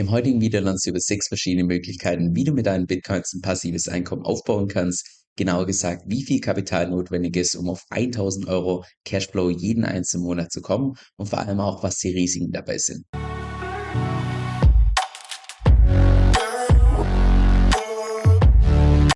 Im heutigen Video lernst du über sechs verschiedene Möglichkeiten, wie du mit deinen Bitcoins ein passives Einkommen aufbauen kannst. Genauer gesagt, wie viel Kapital notwendig ist, um auf 1000 Euro Cashflow jeden einzelnen Monat zu kommen und vor allem auch, was die Risiken dabei sind.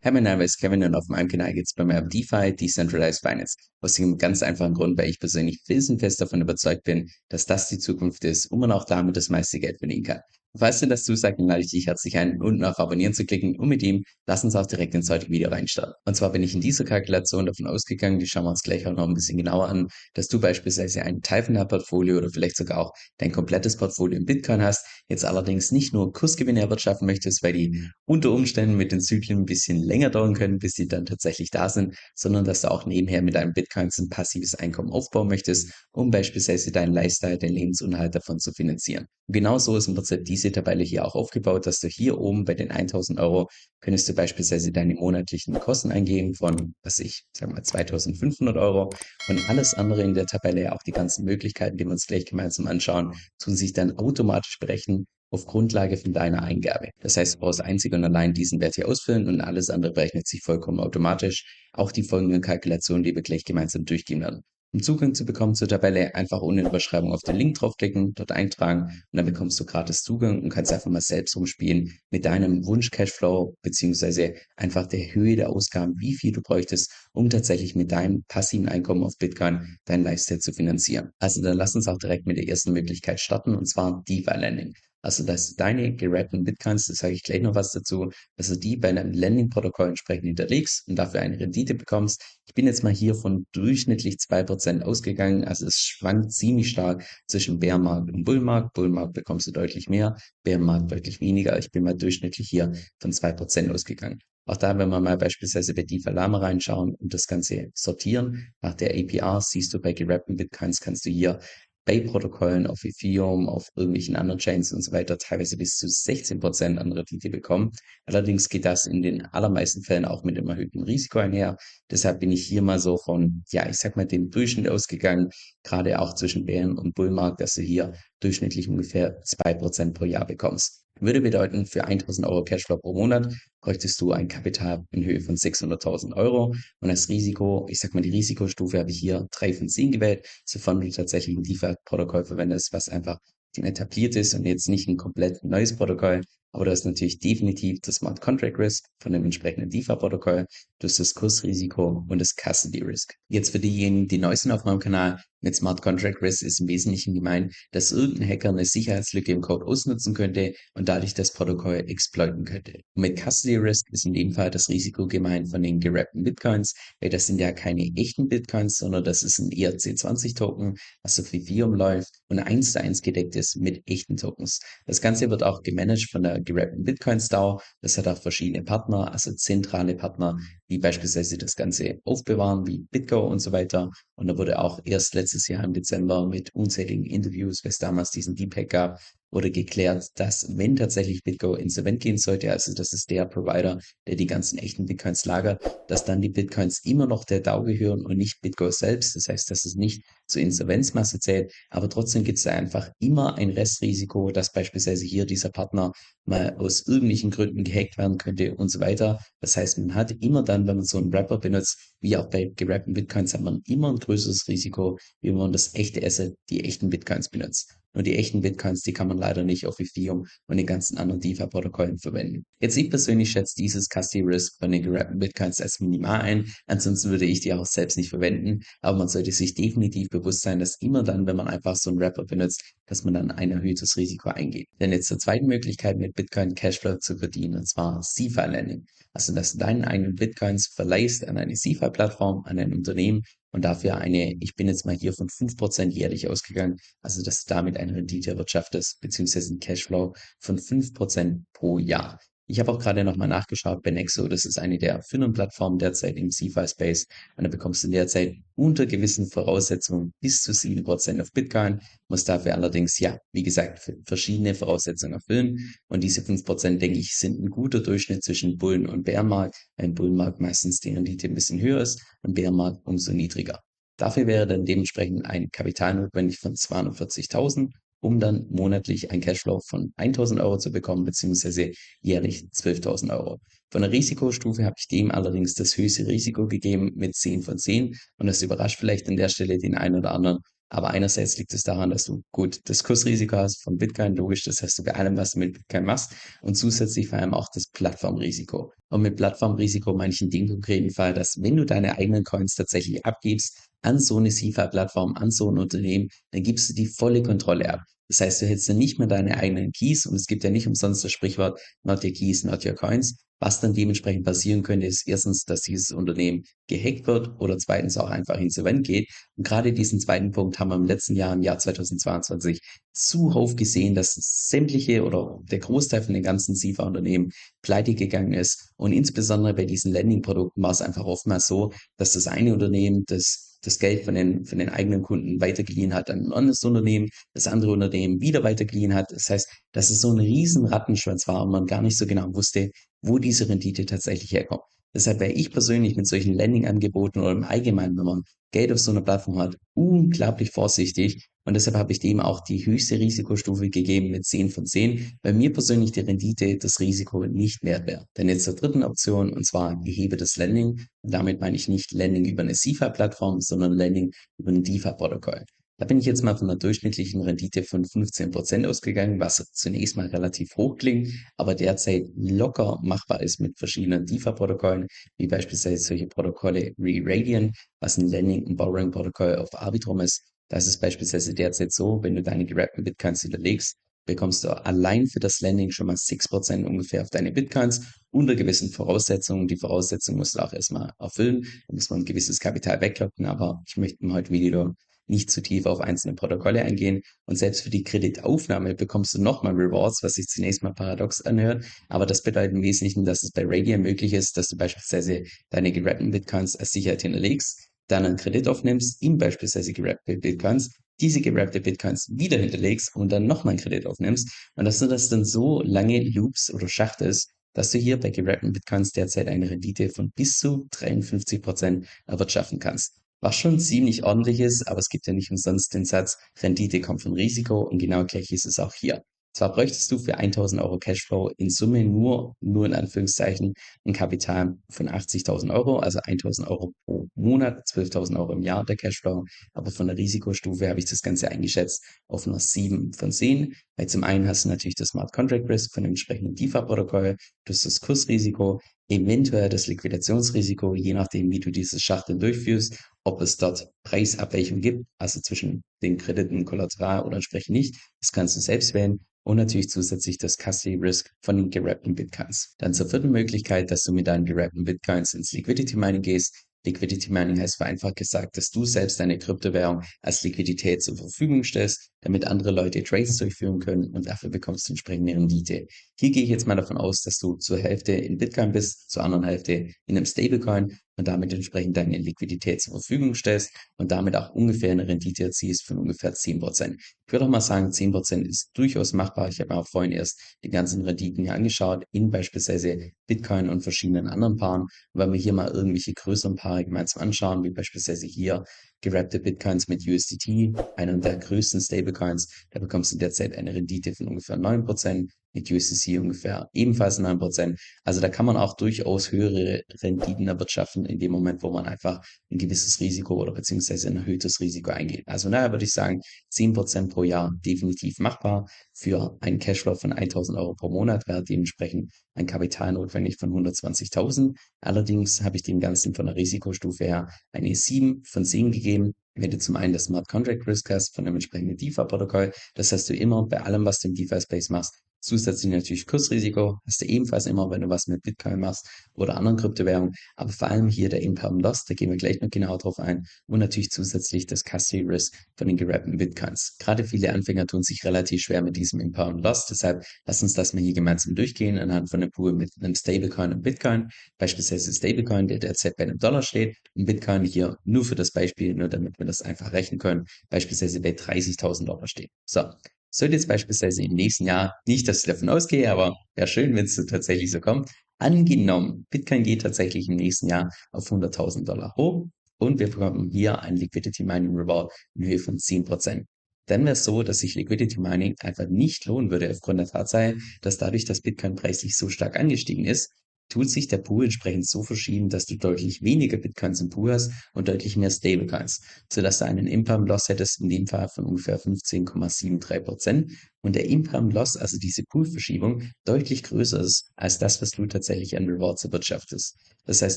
Hey, mein Name ist Kevin und auf meinem Kanal geht es bei mir um DeFi, Decentralized Finance. Aus dem ganz einfachen Grund, weil ich persönlich felsenfest davon überzeugt bin, dass das die Zukunft ist und man auch damit das meiste Geld verdienen kann. Falls dir das zusagt, dann lade ich dich herzlich ein, unten auf Abonnieren zu klicken und mit ihm lass uns auch direkt ins heutige Video reinstarten. Und zwar bin ich in dieser Kalkulation davon ausgegangen, die schauen wir uns gleich auch noch ein bisschen genauer an, dass du beispielsweise einen Teil von deinem Portfolio oder vielleicht sogar auch dein komplettes Portfolio in Bitcoin hast, jetzt allerdings nicht nur Kursgewinne erwirtschaften möchtest, weil die unter Umständen mit den Zyklen ein bisschen länger dauern können, bis die dann tatsächlich da sind, sondern dass du auch nebenher mit deinen Bitcoins ein passives Einkommen aufbauen möchtest, um beispielsweise deinen Lifestyle, den Lebensunterhalt davon zu finanzieren. Und genau so ist im Prinzip diese Tabelle hier auch aufgebaut, dass du hier oben bei den 1000 Euro könntest du beispielsweise deine monatlichen Kosten eingeben von, was ich, sag mal 2500 Euro und alles andere in der Tabelle, auch die ganzen Möglichkeiten, die wir uns gleich gemeinsam anschauen, tun sich dann automatisch berechnen auf Grundlage von deiner Eingabe. Das heißt, du brauchst einzig und allein diesen Wert hier ausfüllen und alles andere berechnet sich vollkommen automatisch. Auch die folgenden Kalkulationen, die wir gleich gemeinsam durchgehen werden. Um Zugang zu bekommen zur Tabelle, einfach ohne Überschreibung auf den Link draufklicken, dort eintragen und dann bekommst du gratis Zugang und kannst einfach mal selbst rumspielen mit deinem Wunsch Cashflow beziehungsweise einfach der Höhe der Ausgaben, wie viel du bräuchtest, um tatsächlich mit deinem passiven Einkommen auf Bitcoin dein Lifestyle zu finanzieren. Also dann lass uns auch direkt mit der ersten Möglichkeit starten und zwar DeFi Lending. Also, dass deine gerappten Bitcoins, da sage ich gleich noch was dazu, dass du die bei einem Lending-Protokoll entsprechend hinterlegst und dafür eine Rendite bekommst. Ich bin jetzt mal hier von durchschnittlich zwei Prozent ausgegangen. Also es schwankt ziemlich stark zwischen Bärmarkt und Bullmarkt. Bullmarkt bekommst du deutlich mehr, Bärmarkt deutlich weniger. Ich bin mal durchschnittlich hier von zwei Prozent ausgegangen. Auch da, wenn wir mal beispielsweise bei DeFi Lama reinschauen und das Ganze sortieren, nach der APR siehst du bei gerappten Bitcoins kannst du hier Bay-Protokollen, auf Ethereum, auf irgendwelchen anderen Chains und so weiter teilweise bis zu 16% an Rendite bekommen. Allerdings geht das in den allermeisten Fällen auch mit einem erhöhten Risiko einher. Deshalb bin ich hier mal so von, ja, ich sag mal, dem Durchschnitt ausgegangen, gerade auch zwischen Bären und Bullmarkt, dass du hier durchschnittlich ungefähr 2% pro Jahr bekommst. Würde bedeuten, für 1000 Euro Cashflow pro Monat bräuchtest du ein Kapital in Höhe von 600.000 Euro. Und das Risiko, ich sag mal, die Risikostufe habe ich hier 3 von 10 gewählt, sofern du tatsächlich ein DeFi-Protokoll verwendest, was einfach etabliert ist und jetzt nicht ein komplett neues Protokoll, aber du hast natürlich definitiv das Smart Contract Risk von dem entsprechenden DeFi-Protokoll, du hast das Kursrisiko und das Custody Risk. Jetzt für diejenigen, die neu sind auf meinem Kanal, mit Smart Contract Risk ist im Wesentlichen gemeint, dass irgendein Hacker eine Sicherheitslücke im Code ausnutzen könnte und dadurch das Protokoll exploiten könnte. Und mit Custody Risk ist in dem Fall das Risiko gemeint von den gerappten Bitcoins, weil das sind ja keine echten Bitcoins, sondern das ist ein ERC20-Token, was auf Ethereum läuft und eins zu eins gedeckt ist mit echten Tokens. Das Ganze wird auch gemanagt von der gerappten Bitcoins DAO. Das hat auch verschiedene Partner, also zentrale Partner, wie beispielsweise das Ganze aufbewahren, wie BitGo und so weiter. Und da wurde auch erst letztes Jahr im Dezember mit unzähligen Interviews, was damals diesen Deepak gab, wurde geklärt, dass wenn tatsächlich BitGo insolvent gehen sollte, also das ist der Provider, der die ganzen echten Bitcoins lagert, dass dann die Bitcoins immer noch der DAO gehören und nicht BitGo selbst. Das heißt, dass es nicht zur Insolvenzmasse zählt, aber trotzdem gibt es da einfach immer ein Restrisiko, dass beispielsweise hier dieser Partner mal aus irgendwelchen Gründen gehackt werden könnte und so weiter. Das heißt, man hat immer dann, wenn man so einen Wrapper benutzt, wie auch bei gerappten Bitcoins, hat man immer ein größeres Risiko, wie wenn man das echte Asset, die echten Bitcoins benutzt. Nur die echten Bitcoins, die kann man leider nicht auf Ethereum und den ganzen anderen DeFi-Protokollen verwenden. Jetzt ich persönlich schätze dieses Custody Risk von den gerappten Bitcoins als minimal ein. Ansonsten würde ich die auch selbst nicht verwenden. Aber man sollte sich definitiv bewusst sein, dass immer dann, wenn man einfach so einen Wrapper benutzt, dass man dann ein erhöhtes Risiko eingeht. Denn jetzt zur zweiten Möglichkeit mit Bitcoin Cashflow zu verdienen, und zwar CeFi Lending. Also, dass du deinen eigenen Bitcoins verleihst an eine CeFi-Plattform, an ein Unternehmen und dafür eine, ich bin jetzt mal hier von 5% jährlich ausgegangen, also dass du damit eine Rendite erwirtschaftest, beziehungsweise ein Cashflow von 5% pro Jahr. Ich habe auch gerade nochmal nachgeschaut bei Nexo. Das ist eine der Firmenplattformen derzeit im CFI-Space. Und da bekommst du derzeit unter gewissen Voraussetzungen bis zu 7% auf Bitcoin. Muss dafür allerdings, ja, wie gesagt, verschiedene Voraussetzungen erfüllen. Und diese 5%, denke ich, sind ein guter Durchschnitt zwischen Bullen- und Bärenmarkt. Ein Bullenmarkt meistens die Rendite ein bisschen höher ist, ein Bärenmarkt umso niedriger. Dafür wäre dann dementsprechend ein Kapital notwendig von 240.000 um dann monatlich ein Cashflow von 1000 Euro zu bekommen, beziehungsweise jährlich 12.000 Euro. Von der Risikostufe habe ich dem allerdings das höchste Risiko gegeben mit 10 von 10 und das überrascht vielleicht an der Stelle den einen oder anderen, aber einerseits liegt es daran, dass du gut das Kursrisiko hast von Bitcoin, logisch, das hast du bei allem, was du mit Bitcoin machst und zusätzlich vor allem auch das Plattformrisiko. Und mit Plattformrisiko meine ich in dem konkreten Fall, dass wenn du deine eigenen Coins tatsächlich abgibst an so eine CeFi-Plattform, an so ein Unternehmen, dann gibst du die volle Kontrolle ab. Das heißt, du hältst dann nicht mehr deine eigenen Keys und es gibt ja nicht umsonst das Sprichwort Not your keys, not your coins. Was dann dementsprechend passieren könnte, ist erstens, dass dieses Unternehmen gehackt wird oder zweitens auch einfach insolvent geht. Und gerade diesen zweiten Punkt haben wir im letzten Jahr, im Jahr 2022, zuhauf gesehen, dass sämtliche oder der Großteil von den ganzen SIFA-Unternehmen pleite gegangen ist. Und insbesondere bei diesen Lending-Produkten war es einfach oftmals so, dass das eine Unternehmen das das Geld von den, von den eigenen Kunden weitergeliehen hat an ein anderes Unternehmen, das andere Unternehmen wieder weitergeliehen hat. Das heißt, dass es so ein riesen Rattenschwanz war und man gar nicht so genau wusste, wo diese Rendite tatsächlich herkommt. Deshalb wäre ich persönlich mit solchen Landing-Angeboten oder im Allgemeinen, wenn man Geld auf so einer Plattform hat, unglaublich vorsichtig. Und deshalb habe ich dem auch die höchste Risikostufe gegeben mit 10 von 10, weil mir persönlich die Rendite das Risiko nicht wert wäre. Dann jetzt zur dritten Option, und zwar gehebetes Landing. Und damit meine ich nicht Landing über eine CIFA-Plattform, sondern Landing über ein DeFi-Protokoll. Da bin ich jetzt mal von einer durchschnittlichen Rendite von 15% ausgegangen, was zunächst mal relativ hoch klingt, aber derzeit locker machbar ist mit verschiedenen DeFi-Protokollen, wie beispielsweise solche Protokolle wie Radiant, was ein Lending- und Borrowing-Protokoll auf Arbitrum ist. Da ist beispielsweise derzeit so, wenn du deine gerappten Bitcoins hinterlegst, bekommst du allein für das Landing schon mal 6% ungefähr auf deine Bitcoins unter gewissen Voraussetzungen. Die Voraussetzungen musst du auch erstmal erfüllen. Da muss man ein gewisses Kapital weglocken, aber ich möchte im heutigen Video nicht zu tief auf einzelne Protokolle eingehen. Und selbst für die Kreditaufnahme bekommst du nochmal Rewards, was sich zunächst mal paradox anhört. Aber das bedeutet im Wesentlichen, dass es bei Radian möglich ist, dass du beispielsweise deine gerappten Bitcoins als Sicherheit hinterlegst, dann einen Kredit aufnimmst, in beispielsweise gerappte Bitcoins, diese gerappte Bitcoins wieder hinterlegst und dann nochmal einen Kredit aufnimmst. Und dass du das dann so lange Loops oder schachtest, dass du hier bei gerappten Bitcoins derzeit eine Rendite von bis zu 53 Prozent erwirtschaften kannst was schon ziemlich ordentlich ist, aber es gibt ja nicht umsonst den Satz, Rendite kommt von Risiko und genau gleich ist es auch hier. Zwar bräuchtest du für 1000 Euro Cashflow in Summe nur, nur in Anführungszeichen, ein Kapital von 80.000 Euro, also 1000 Euro pro Monat, 12.000 Euro im Jahr der Cashflow. Aber von der Risikostufe habe ich das Ganze eingeschätzt auf nur 7 von 10. Weil zum einen hast du natürlich das Smart Contract Risk von dem entsprechenden DeFi-Protokoll, du hast das Kursrisiko, eventuell das Liquidationsrisiko, je nachdem, wie du dieses Schachteln durchführst, ob es dort Preisabweichungen gibt, also zwischen den Krediten, Kollateral oder entsprechend nicht. Das kannst du selbst wählen und natürlich zusätzlich das Custody Risk von den gerappten Bitcoins. Dann zur vierten Möglichkeit, dass du mit deinen gerappten Bitcoins ins Liquidity Mining gehst. Liquidity Mining heißt vereinfacht gesagt, dass du selbst deine Kryptowährung als Liquidität zur Verfügung stellst, damit andere Leute Trades durchführen können und dafür bekommst du entsprechende Rendite. Hier gehe ich jetzt mal davon aus, dass du zur Hälfte in Bitcoin bist, zur anderen Hälfte in einem Stablecoin und damit entsprechend deine Liquidität zur Verfügung stellst und damit auch ungefähr eine Rendite erzielst von ungefähr 10%. Ich würde auch mal sagen, 10% ist durchaus machbar. Ich habe mir auch vorhin erst die ganzen Renditen hier angeschaut, in beispielsweise Bitcoin und verschiedenen anderen Paaren. Und wenn wir hier mal irgendwelche größeren Paare gemeinsam anschauen, wie beispielsweise hier gerappte Bitcoins mit USDT, einem der größten Stablecoins, da bekommst du derzeit eine Rendite von ungefähr 9%, mit USDC ungefähr ebenfalls 9%. Also da kann man auch durchaus höhere Renditen erwirtschaften in dem Moment, wo man einfach ein gewisses Risiko oder beziehungsweise ein erhöhtes Risiko eingeht. Also daher würde ich sagen, 10% pro Jahr definitiv machbar. Für einen Cashflow von 1000 Euro pro Monat wäre dementsprechend ein Kapital notwendig von 120.000. Allerdings habe ich dem Ganzen von der Risikostufe her eine 7 von 10 gegeben. Wenn du zum einen das Smart Contract Risk hast von einem entsprechenden DeFi-Protokoll, das hast du immer bei allem, was du im DeFi-Space machst, Zusätzlich natürlich Kursrisiko, hast du ebenfalls immer, wenn du was mit Bitcoin machst oder anderen Kryptowährungen, aber vor allem hier der Imperm Loss, da gehen wir gleich noch genauer drauf ein. Und natürlich zusätzlich das Custody Risk von den gerappten Bitcoins. Gerade viele Anfänger tun sich relativ schwer mit diesem Imperm Loss, deshalb lass uns das mal hier gemeinsam durchgehen anhand von einem Pool mit einem Stablecoin und Bitcoin, beispielsweise Stablecoin, der derzeit bei einem Dollar steht. Und Bitcoin hier nur für das Beispiel, nur damit wir das einfach rechnen können, beispielsweise bei 30.000 Dollar steht. So, sollte jetzt beispielsweise im nächsten Jahr, nicht, dass ich davon ausgehe, aber wäre schön, wenn es tatsächlich so kommt, angenommen, Bitcoin geht tatsächlich im nächsten Jahr auf 100.000 Dollar hoch und wir bekommen hier ein Liquidity Mining Reward in Höhe von 10%. dann wäre es so, dass sich Liquidity Mining einfach nicht lohnen würde aufgrund der Tatsache, dass dadurch das Bitcoin preislich so stark angestiegen ist, tut sich der Pool entsprechend so verschieben, dass du deutlich weniger Bitcoins im Pool hast und deutlich mehr Stablecoins, sodass du einen Imperm Loss hättest, in dem Fall von ungefähr 15,73 Prozent und der Imperm Loss, also diese Poolverschiebung, deutlich größer ist als das, was du tatsächlich an Rewards erwirtschaftest. Das heißt,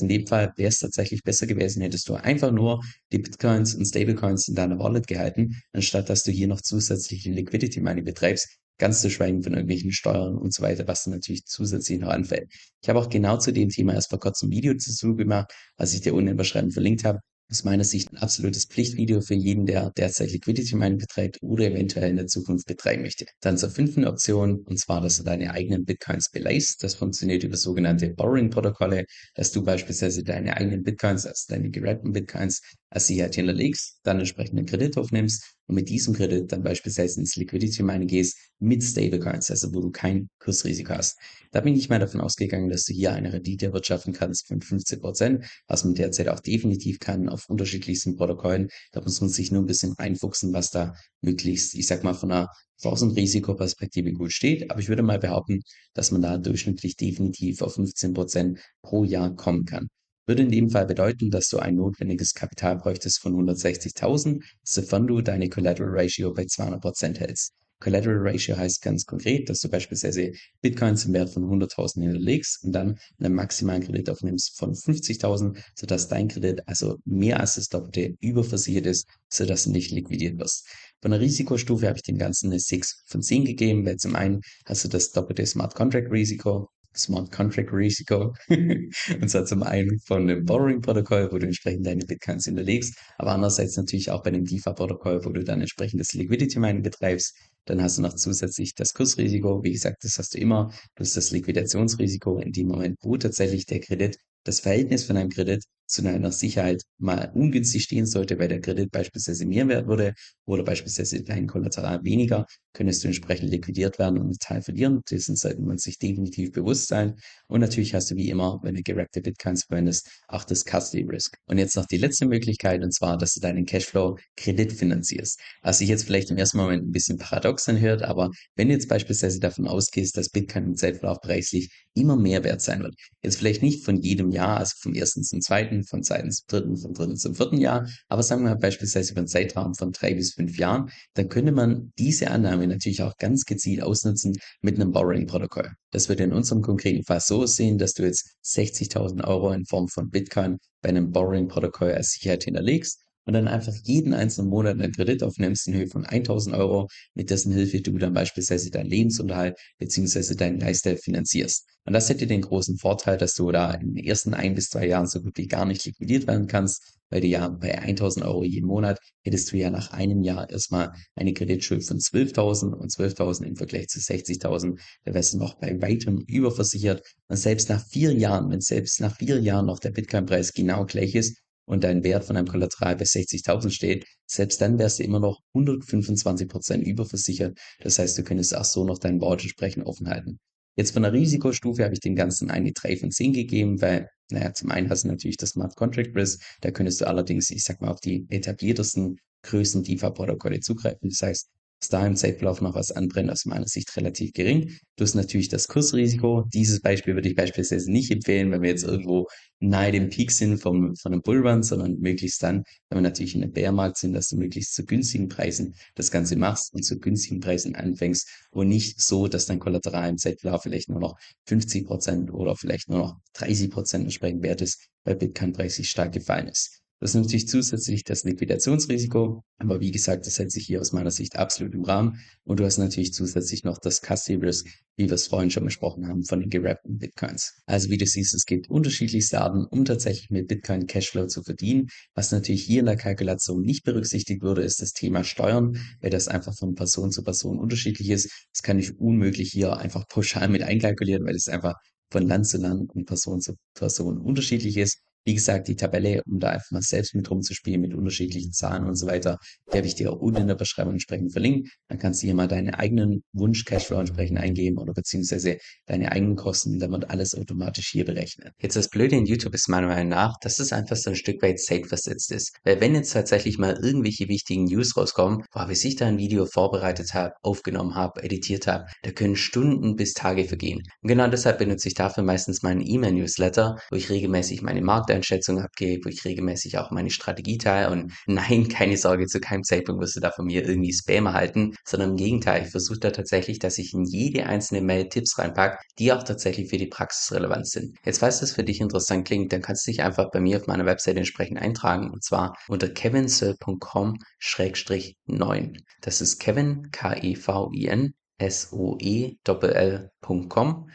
in dem Fall wäre es tatsächlich besser gewesen, hättest du einfach nur die Bitcoins und Stablecoins in deiner Wallet gehalten, anstatt dass du hier noch zusätzliche Liquidity Money betreibst, Ganz zu schweigen von irgendwelchen Steuern und so weiter, was dann natürlich zusätzlich noch anfällt. Ich habe auch genau zu dem Thema erst vor kurzem ein Video dazu gemacht, was ich dir unten im Beschreibung verlinkt habe aus meiner Sicht ein absolutes Pflichtvideo für jeden, der derzeit Liquidity Mining betreibt oder eventuell in der Zukunft betreiben möchte. Dann zur fünften Option, und zwar, dass du deine eigenen Bitcoins beleihst. Das funktioniert über sogenannte Borrowing-Protokolle, dass du beispielsweise deine eigenen Bitcoins, also deine gerappten Bitcoins, als Sicherheit hinterlegst, dann entsprechend einen Kredit aufnimmst und mit diesem Kredit dann beispielsweise ins Liquidity Mining gehst mit Stablecoins, also wo du kein Kursrisiko hast. Da bin ich mal davon ausgegangen, dass du hier eine Rendite erwirtschaften kannst von 15 Prozent, was man derzeit auch definitiv kann auf unterschiedlichsten Protokollen. Da muss man sich nur ein bisschen einfuchsen, was da möglichst, ich sag mal, von einer Risikoperspektive gut steht. Aber ich würde mal behaupten, dass man da durchschnittlich definitiv auf 15 Prozent pro Jahr kommen kann. Würde in dem Fall bedeuten, dass du ein notwendiges Kapital bräuchtest von 160.000, sofern du deine Collateral Ratio bei 200 Prozent hältst. Collateral Ratio heißt ganz konkret, dass du beispielsweise Bitcoins im Wert von 100.000 hinterlegst und dann einen maximalen Kredit aufnimmst von 50.000, sodass dein Kredit also mehr als das Doppelte überversichert ist, sodass du nicht liquidiert wirst. Von der Risikostufe habe ich dem Ganzen eine 6 von 10 gegeben, weil zum einen hast du das doppelte Smart Contract Risiko, Smart Contract Risiko. und zwar zum einen von dem Borrowing-Protokoll, wo du entsprechend deine Bitcoins hinterlegst, aber andererseits natürlich auch bei dem DeFi-Protokoll, wo du dann entsprechend das Liquidity Mining betreibst. Dann hast du noch zusätzlich das Kursrisiko. Wie gesagt, das hast du immer. Du hast das Liquidationsrisiko in dem Moment, wo tatsächlich der Kredit das Verhältnis von einem Kredit zu einer Sicherheit mal ungünstig stehen sollte, weil der Kredit beispielsweise mehr wert würde oder beispielsweise dein Kollateral weniger, könntest du entsprechend liquidiert werden und einen Teil verlieren. Dessen sollte man sich definitiv bewusst sein. Und natürlich hast du wie immer, wenn du gerappte Bitcoins verwendest, auch das Custody Risk. Und jetzt noch die letzte Möglichkeit, und zwar, dass du deinen Cashflow kreditfinanzierst. Was sich jetzt vielleicht im ersten Moment ein bisschen paradox anhört, aber wenn du jetzt beispielsweise davon ausgehst, dass Bitcoin im Zeitverlauf preislich immer mehr wert sein wird, jetzt vielleicht nicht von jedem Jahr, also vom ersten zum zweiten, von zweiten zum dritten, vom dritten zum vierten Jahr, aber sagen wir beispielsweise über einen Zeitraum von drei bis fünf Jahren, dann könnte man diese Annahme natürlich auch ganz gezielt ausnutzen mit einem Borrowing-Protokoll. Das würde in unserem konkreten Fall so aussehen, dass du jetzt 60.000 Euro in Form von Bitcoin bei einem Borrowing-Protokoll als Sicherheit hinterlegst und dann einfach jeden einzelnen Monat einen Kredit aufnimmst in Höhe von 1000 Euro, mit dessen Hilfe du dann beispielsweise deinen Lebensunterhalt beziehungsweise deinen Lifestyle finanzierst. Und das hätte den großen Vorteil, dass du da in den ersten ein bis zwei Jahren so gut wie gar nicht liquidiert werden kannst, weil du ja bei 1000 Euro jeden Monat hättest du ja nach einem Jahr erstmal eine Kreditschuld von 12.000 und 12.000 im Vergleich zu 60.000, da wärst du noch bei weitem überversichert. Und selbst nach vier Jahren, wenn selbst nach vier Jahren noch der Bitcoin-Preis genau gleich ist, und dein Wert von einem Kollateral bei 60.000 steht, selbst dann wärst du immer noch 125 Prozent überversichert. Das heißt, du könntest auch so noch deinen Wort entsprechend offen halten. Jetzt von der Risikostufe habe ich dem Ganzen eine 3 von 10 gegeben, weil, naja, zum einen hast du natürlich das Smart Contract Risk, da könntest du allerdings, ich sag mal, auf die etabliertesten größten DeFi-Protokolle zugreifen. Das heißt, dass da im Zeitverlauf noch was anbrennt, aus meiner Sicht relativ gering. Du hast natürlich das Kursrisiko. Dieses Beispiel würde ich beispielsweise nicht empfehlen, wenn wir jetzt irgendwo nahe dem Peak sind vom, von einem Bullrun, sondern möglichst dann, wenn wir natürlich in einem Bärmarkt sind, dass du möglichst zu günstigen Preisen das Ganze machst und zu günstigen Preisen anfängst und nicht so, dass dein Kollateral im Zeitverlauf vielleicht nur noch 50 Prozent oder vielleicht nur noch 30 Prozent entsprechend wert ist, weil Bitcoin-Preis sich stark gefallen ist. Das ist natürlich zusätzlich das Liquidationsrisiko, aber wie gesagt, das hält sich hier aus meiner Sicht absolut im Rahmen. Und du hast natürlich zusätzlich noch das Custody Risk, wie wir es vorhin schon besprochen haben, von den gerappten Bitcoins. Also wie du siehst, es gibt unterschiedlichste Arten, um tatsächlich mit Bitcoin Cashflow zu verdienen. Was natürlich hier in der Kalkulation nicht berücksichtigt wurde, ist das Thema Steuern, weil das einfach von Person zu Person unterschiedlich ist. Das kann ich unmöglich hier einfach pauschal mit einkalkulieren, weil es einfach von Land zu Land und Person zu Person unterschiedlich ist. Wie gesagt, die Tabelle, um da einfach mal selbst mit rumzuspielen, mit unterschiedlichen Zahlen und so weiter, die habe ich dir unten in der Beschreibung entsprechend verlinkt. Dann kannst du hier mal deine eigenen Wunsch-Cashflow entsprechend eingeben oder beziehungsweise deine eigenen Kosten, dann wird alles automatisch hier berechnet. Jetzt das Blöde in YouTube ist meiner Meinung nach, dass es einfach so ein Stück weit safe versetzt ist. Weil wenn jetzt tatsächlich mal irgendwelche wichtigen News rauskommen, boah, bis ich da ein Video vorbereitet habe, aufgenommen habe, editiert habe, da können Stunden bis Tage vergehen. Und genau deshalb benutze ich dafür meistens meinen E-Mail-Newsletter, wo ich regelmäßig meine Markteinschätzung abgebe, wo ich regelmäßig auch meine Strategie teile und nein, keine Sorge, zu keinem Zeitpunkt wirst du da von mir irgendwie Spam erhalten, sondern im Gegenteil, ich versuche da tatsächlich, dass ich in jede einzelne Mail Tipps reinpacke, die auch tatsächlich für die Praxis relevant sind. Jetzt, falls das für dich interessant klingt, dann kannst du dich einfach bei mir auf meiner Webseite entsprechend eintragen und zwar unter kevinsoe.com-9. Das ist Kevin, K-E-V-I-N, S-O-E-L-L.com,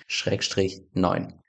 Schrägstrich 9